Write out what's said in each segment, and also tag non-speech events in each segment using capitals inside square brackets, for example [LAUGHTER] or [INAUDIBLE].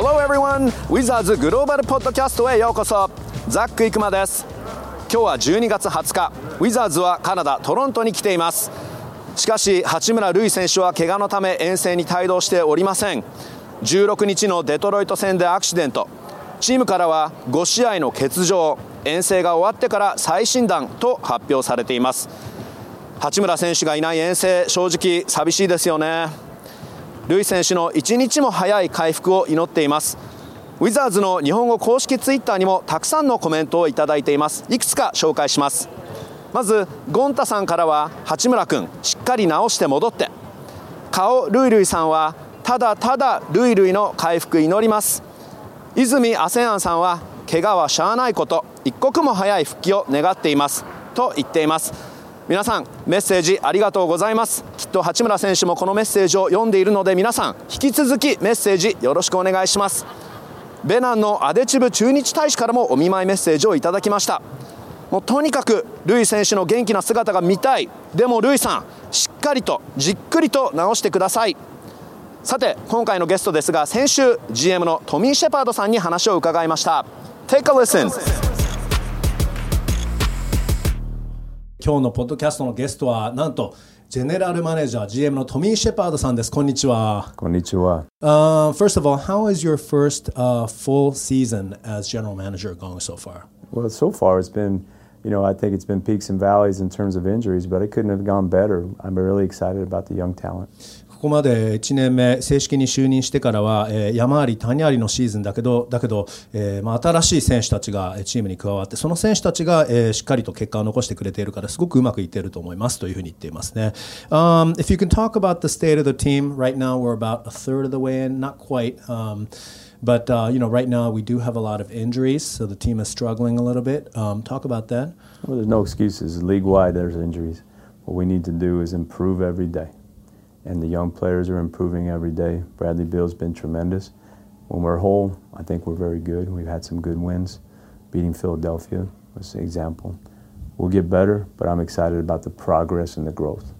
Hello everyone! Wizards グローバルポッドキャストへようこそ。ザック・イクマです。今日は12月20日。ウィザーズはカナダ・トロントに来ています。しかし八村塁選手は怪我のため遠征に帯同しておりません。16日のデトロイト戦でアクシデント。チームからは5試合の欠場。遠征が終わってから再診断と発表されています。八村選手がいない遠征正直寂しいですよね。ルイ選手の一日も早い回復を祈っています。ウィザーズの日本語公式ツイッターにもたくさんのコメントをいただいています。いくつか紹介します。まずゴンタさんからは八村君しっかり治して戻って。顔ルイルイさんはただただルイルイの回復祈ります。泉アセアンさんは怪我はしゃあないこと一刻も早い復帰を願っています。と言っています。皆さんメッセージありがとうございます。っと八村選手もこのメッセージを読んでいるので皆さん引き続きメッセージよろしくお願いします。ベナンのアデチブ駐日大使からもお見舞いメッセージをいただきました。もうとにかくルイ選手の元気な姿が見たい。でもルイさんしっかりとじっくりと直してください。さて今回のゲストですが先週 GM のトミー・シェパードさんに話を伺いました。Take a listen. 今日のポッドキャストのゲストはなんとジェネラルマネージャー GM のトミー・シェパードさんですこんにちはこんにちは。 Uh, first of all, how is your first uh, full season as general manager going so far? Well, so far it's been, you know, I think it's been peaks and valleys in terms of injuries, but it couldn't have gone better. I'm really excited about the young talent. ここまで1年目正式に就任してからは、えー山あり谷ありのシーズンだけどだけど、えーまあ、新しい選手たちがチームに加わってその選手たちが、えーしっかりと結果を残してくれているからすごくうまくいっていると思いますというふうに言っていますね。Um, if you can talk about the state of the team right now we're about a third of the way in not quite um, but uh, you know right now we do have a lot of injuries so the team is struggling a little bit um, talk about that Well, there's no excuses. League wide, there's injuries. What we need to do is improve every day. And the young players are improving every day. Bradley Bill's been tremendous. When we're whole, I think we're very good. We've had some good wins. Beating Philadelphia was an example. We'll get better, but I'm excited about the progress and the growth.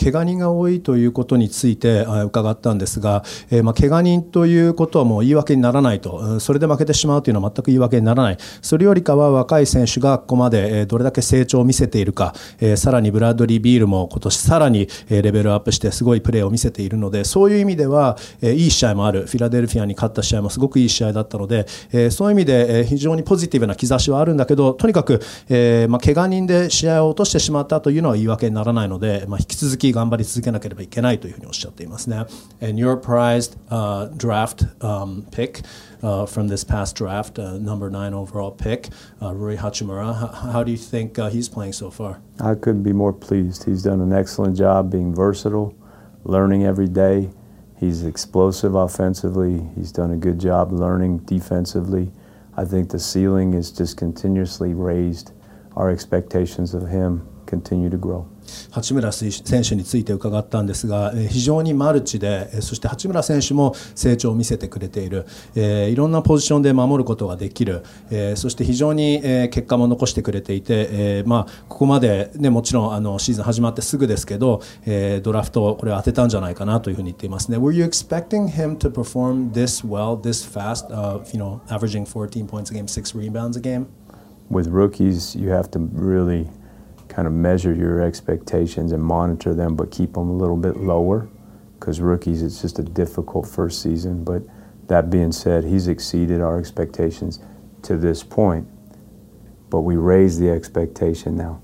怪我人が多いということについて伺ったんですが、えーまあ、怪我人ということはもう言い訳にならないと、それで負けてしまうというのは全く言い訳にならない、それよりかは若い選手がここまでどれだけ成長を見せているか、えーさらにブラッドリー・ビールも今年さらにレベルアップしてすごいプレーを見せているので、そういう意味では、えーいい試合もある、フィラデルフィアに勝った試合もすごくいい試合だったので、えーそういう意味で非常にポジティブな兆しはあるんだけど、とにかく、えーまあ、怪我人で試合を落としてしまったというのは言い訳にならないので、まあ、引き続き頑張り続けなければいけないというふうにおっしゃっていますね。And your prized、uh, draft、um, pick、uh, from this past draft, uh, number nine overall pick, uh, Rui Hachimura, how, how do you think uh, he's playing so far? I couldn't be more pleased. He's done an excellent job being versatile, learning every day. He's explosive offensively. He's done a good job learning defensively. I think the ceiling is just continuously raised. Our expectations of him continue to grow. 八村選手について伺ったんですが、え非常にマルチで、そして八村選手も成長を見せてくれている、えいろんなポジションで守ることができる、えそして非常に、え結果も残してくれていて、えまあ、ここまで、ね、もちろんあのシーズン始まってすぐですけど、えドラフト、これ当てたんじゃないかなというふうに言っていますね。Were you expecting him to perform this well, this fast, uh, you know, averaging 14 points a game, six rebounds a game? With rookies, you have to really kind of measure your expectations and monitor them, but keep them a little bit lower because rookies, it's just a difficult first season. But that being said, he's exceeded our expectations to this point, but we raise the expectation now.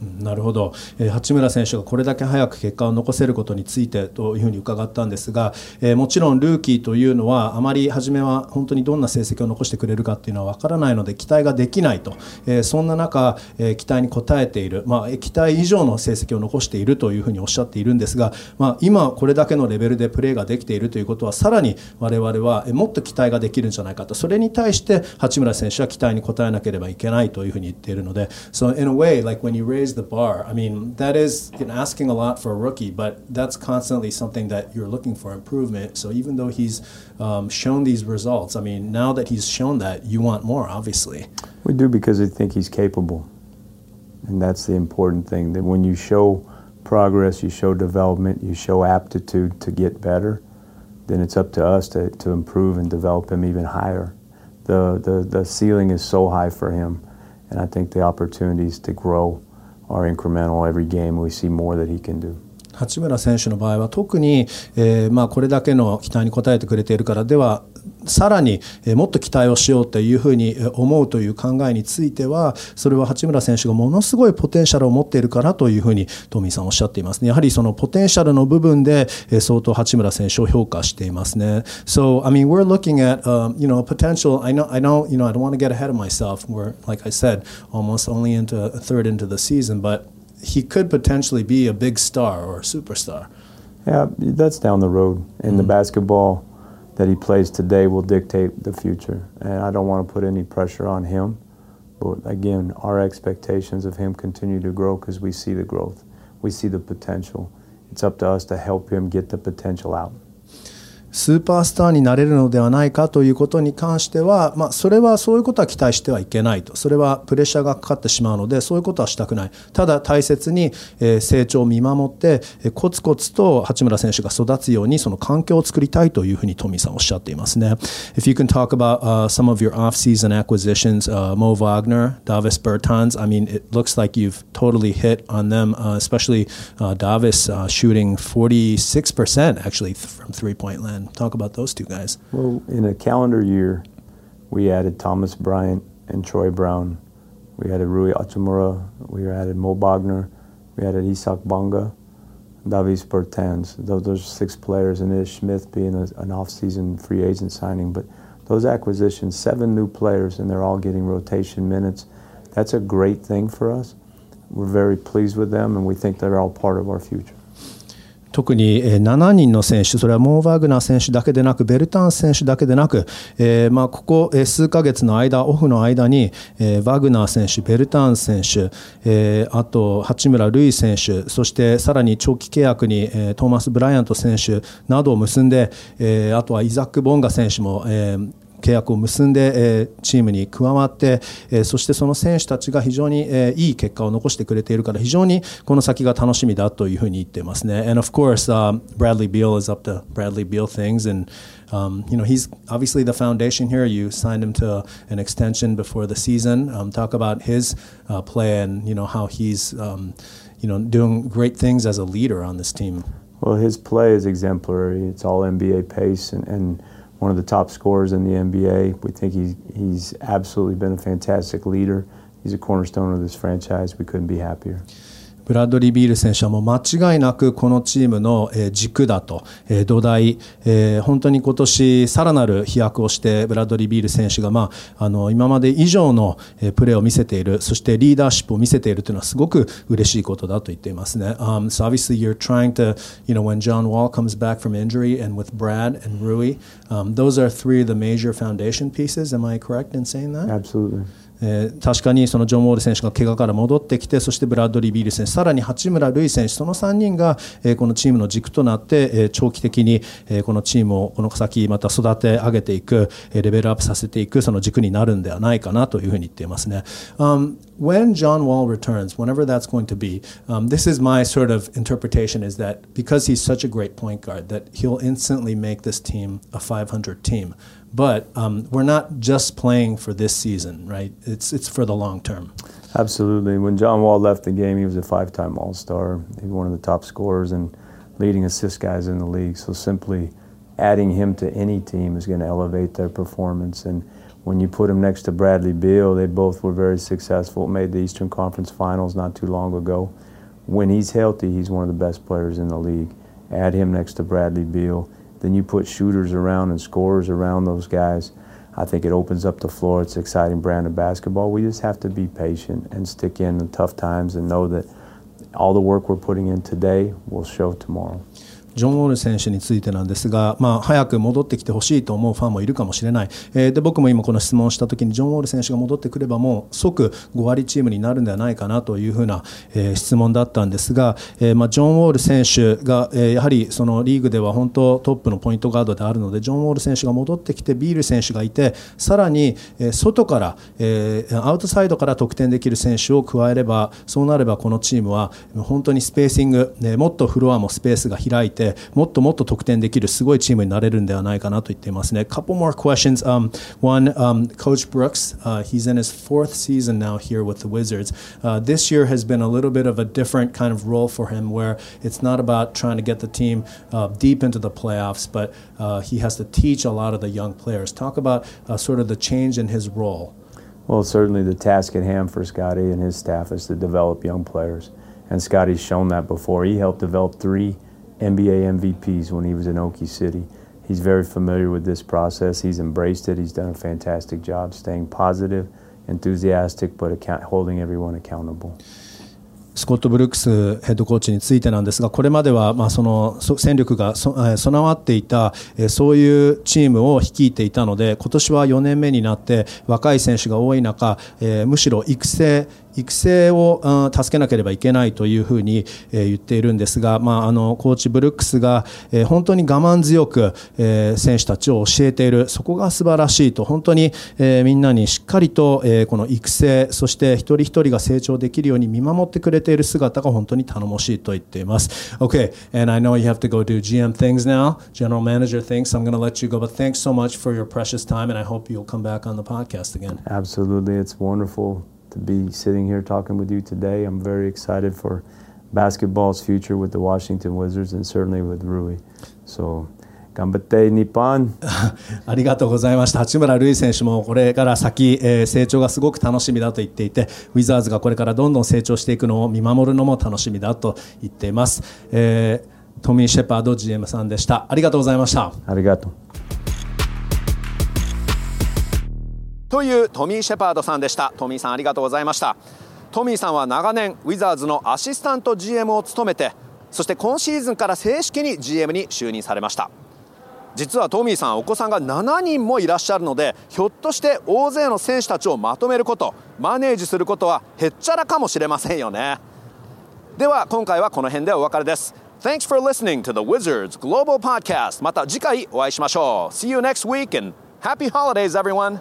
なるほど、えー八村選手がこれだけ早く結果を残せることについてというふうに伺ったんですが、えーもちろんルーキーというのはあまり初めは本当にどんな成績を残してくれるかっていうのは分からないので期待ができないと、えーそんな中、え期待に応えている、まあ、期待以上の成績を残しているというふうにおっしゃっているんですが、まあ、今これだけのレベルでプレーができているということはさらに我々はもっと期待ができるんじゃないかと。それに対して八村選手は期待に応えなければいけないというふうに言っているので So in a way like when you raise the bar I mean that is asking a lot for a rookie but that's constantly something that you're looking for improvement so even though he's um, shown these results I mean now that he's shown that you want more obviously We do because we think he's capable. And that's the important thing that when you show progress, you show development, you show aptitude to get better, then it's up to us to, to improve and develop him even higher. The, the, the ceiling is so high for him, and I think the opportunities to grow are incremental every game. We see more that he can do. 八村選手の場合は特に、えーまあ、これだけの期待に応えてくれているからではさらにもっと期待をしようというふうに思うという考えについてはそれは八村選手がものすごいポテンシャルを持っているからというふうにトミーさんおっしゃっていますねやはりそのポテンシャルの部分で相当八村選手を評価していますね So I mean we're looking at、um, you know potential I know I know you know I don't want to get ahead of myself we're like I said almost only into a third into the season but he could potentially be a big star or a superstar. Yeah, that's down the road. Mm-hmm. the basketball that he plays today will dictate the future. And I don't want to put any pressure on him. But again, our expectations of him continue to grow because we see the growth, we see the potential. It's up to us to help him get the potential out. スーパースターになれるのではないかということに関しては、まあ、それはそういうことは期待してはいけないとそれはプレッシャーがかかってしまうのでそういうことはしたくないただ大切に成長を見守ってコツコツと八村選手が育つようにその環境を作りたいというふうにトミーさんおっしゃっていますね If you can talk about、uh, some of your off-season acquisitions、uh, Mo Wagner, Davis Bertans I mean it looks like you've totally hit on them、uh, especially、uh, Davis、uh, shooting 46% actually from three-point land and talk about those two guys. Well, in a calendar year, we added Thomas Bryant and Troy Brown. We added Rui Achimura. We added Mo Bogner. We added Isak Bonga, Davis Bertans. Those, those six players, and Ish Smith being a, an off-season free agent signing. But those acquisitions, seven new players, and they're all getting rotation minutes. That's a great thing for us. We're very pleased with them, and we think they're all part of our future. 特に7人の選手、それはモーバーグナー選手だけでなく、ベルタン選手だけでなく、えー、まあここ数ヶ月の間、オフの間に、えー、ワグナー選手、ベルタン選手、えー、あと八村塁選手、そしてさらに長期契約に、えー、トーマス・ブライアント選手などを結んで、えー、あとはイザック・ボンガ選手も、えー、契約を結んで、え、チームに加わって、え、そしてその選手たちが非常に、え、いい結果を残してくれているから非常にこの先が楽しみだというふうに言ってますね。And of course,、uh, Bradley Beal is up to Bradley Beal things and Um, you know, he's obviously the foundation here. You signed him to an extension before the season. Um, talk about his uh, play and you know how he's um, you know doing great things as a leader on this team. Well, his play is exemplary. It's all NBA pace and, and one of the top scorers in the NBA. We think he's, he's absolutely been a fantastic leader. He's a cornerstone of this franchise. We couldn't be happier. ブラッドリー・ビール選手はもう間違いなくこのチームの軸だと、土台、本当に今年さらなる飛躍をしてブラッドリー・ビール選手が、まあ、あの今まで以上のプレーを見せているそしてリーダーシップを見せているというのはすごく嬉しいことだと言っていますね。Um, so obviously you're trying to, you know, when John Wall comes back from injury and with Brad and Rui, um, those are three of the major foundation pieces. Am I correct in saying that? Absolutely. えー、確かにそのジョン・ウォール選手が怪我から戻ってきてそしてブラッドリー・ビール選手さらに八村塁選手その3人が、えー、このチームの軸となって、えー、長期的に、えー、このチームをこの先また育て上げていく、えー、レベルアップさせていくその軸になるんではないかなというふうに言っていますね。Um, when John Wall returns, whenever that's going to be, um, this is my sort of interpretation is that because he's such a great point guard, that he'll instantly make this team a 500 team. But um, we're not just playing for this season, right? It's it's for the long term. Absolutely. When John Wall left the game, he was a five-time All-Star. He was one of the top scorers and leading assist guys in the league. So simply adding him to any team is going to elevate their performance. And when you put him next to Bradley Beal, they both were very successful. Made the Eastern Conference Finals not too long ago. When he's healthy, he's one of the best players in the league. Add him next to Bradley Beal then you put shooters around and scorers around those guys. I think it opens up the floor. It's an exciting brand of basketball. We just have to be patient and stick in the tough times and know that all the work we're putting in today will show tomorrow. ジョン・ウォール選手についてなんですが、まあ、早く戻ってきてほしいと思うファンもいるかもしれない、えー、で僕も今この質問した時にジョン・ウォール選手が戻ってくればもう即5割チームになるんではないかなというふうな、えー、質問だったんですが、えーまあ、ジョン・ウォール選手が、えー、やはりそのリーグでは本当トップのポイントガードであるのでジョン・ウォール選手が戻ってきてビール選手がいてさらに、え、外から、えー、アウトサイドから得点できる選手を加えればそうなればこのチームは本当にスペーシング、ね、もっとフロアもスペースが開いててもっともっと得点できるすごいチームになれるんではないかなと言っていますね。Couple more questions. Um, one, um, Coach Brooks, uh, he's in his fourth season now here with the Wizards. Uh, this year has been a little bit of a different kind of role for him where it's not about trying to get the team uh, deep into the playoffs, but uh, he has to teach a lot of the young players. Talk about uh, sort of the change in his role. Well, certainly the task at hand for Scotty and his staff is to develop young players. And Scotty's shown that before. He helped develop three NBA MVPs when he was in Okie City. He's very familiar with this process. He's embraced it. He's done a fantastic job staying positive, enthusiastic, but account- holding everyone accountable. スコット・ブルックスヘッドコーチについてなんですが、これまではまあその戦力がそ備わっていた、そういうチームを率いていたので、今年は4年目になって若い選手が多い中、むしろ育成、育成を助けなければいけないというふうに言っているんですが、まあ、あのコーチブルックスが本当に我慢強く選手たちを教えているそこが素晴らしいと本当にみんなにしっかりとこの育成そして一人一人が成長できるように見守ってくれている姿が本当に頼もしいと言っています。Okay, and I know you have to go do GM things now, General Manager things, I'm going to let you go, but thanks so much for your precious time and I hope you'll come back on the podcast again. Absolutely, it's wonderful. To be sitting here talking with you today. I'm very excited for basketball's future with the Washington Wizards and certainly with Rui. So 頑張って日本 [LAUGHS] ありがとうございました。八村塁選手もこれから先、えー、成長がすごく楽しみだと言っていてウィザーズがこれからどんどん成長していくのを見守るのも楽しみだと言っています、えー、トミー・シェパード GM さんでした。ありがとうございました。ありがとうというトミー・シェパードさんでした。トミーさんありがとうございました。トミーさんは長年ウィザーズのアシスタント GM を務めてそして今シーズンから正式に GM に就任されました。実はトミーさんお子さんが7人もいらっしゃるのでひょっとして大勢の選手たちをまとめることマネージすることはへっちゃらかもしれませんよね。では今回はこの辺でお別れです。Thanks for listening to the Wizards Global Podcast また次回お会いしましょう。See you next week and happy holidays everyone.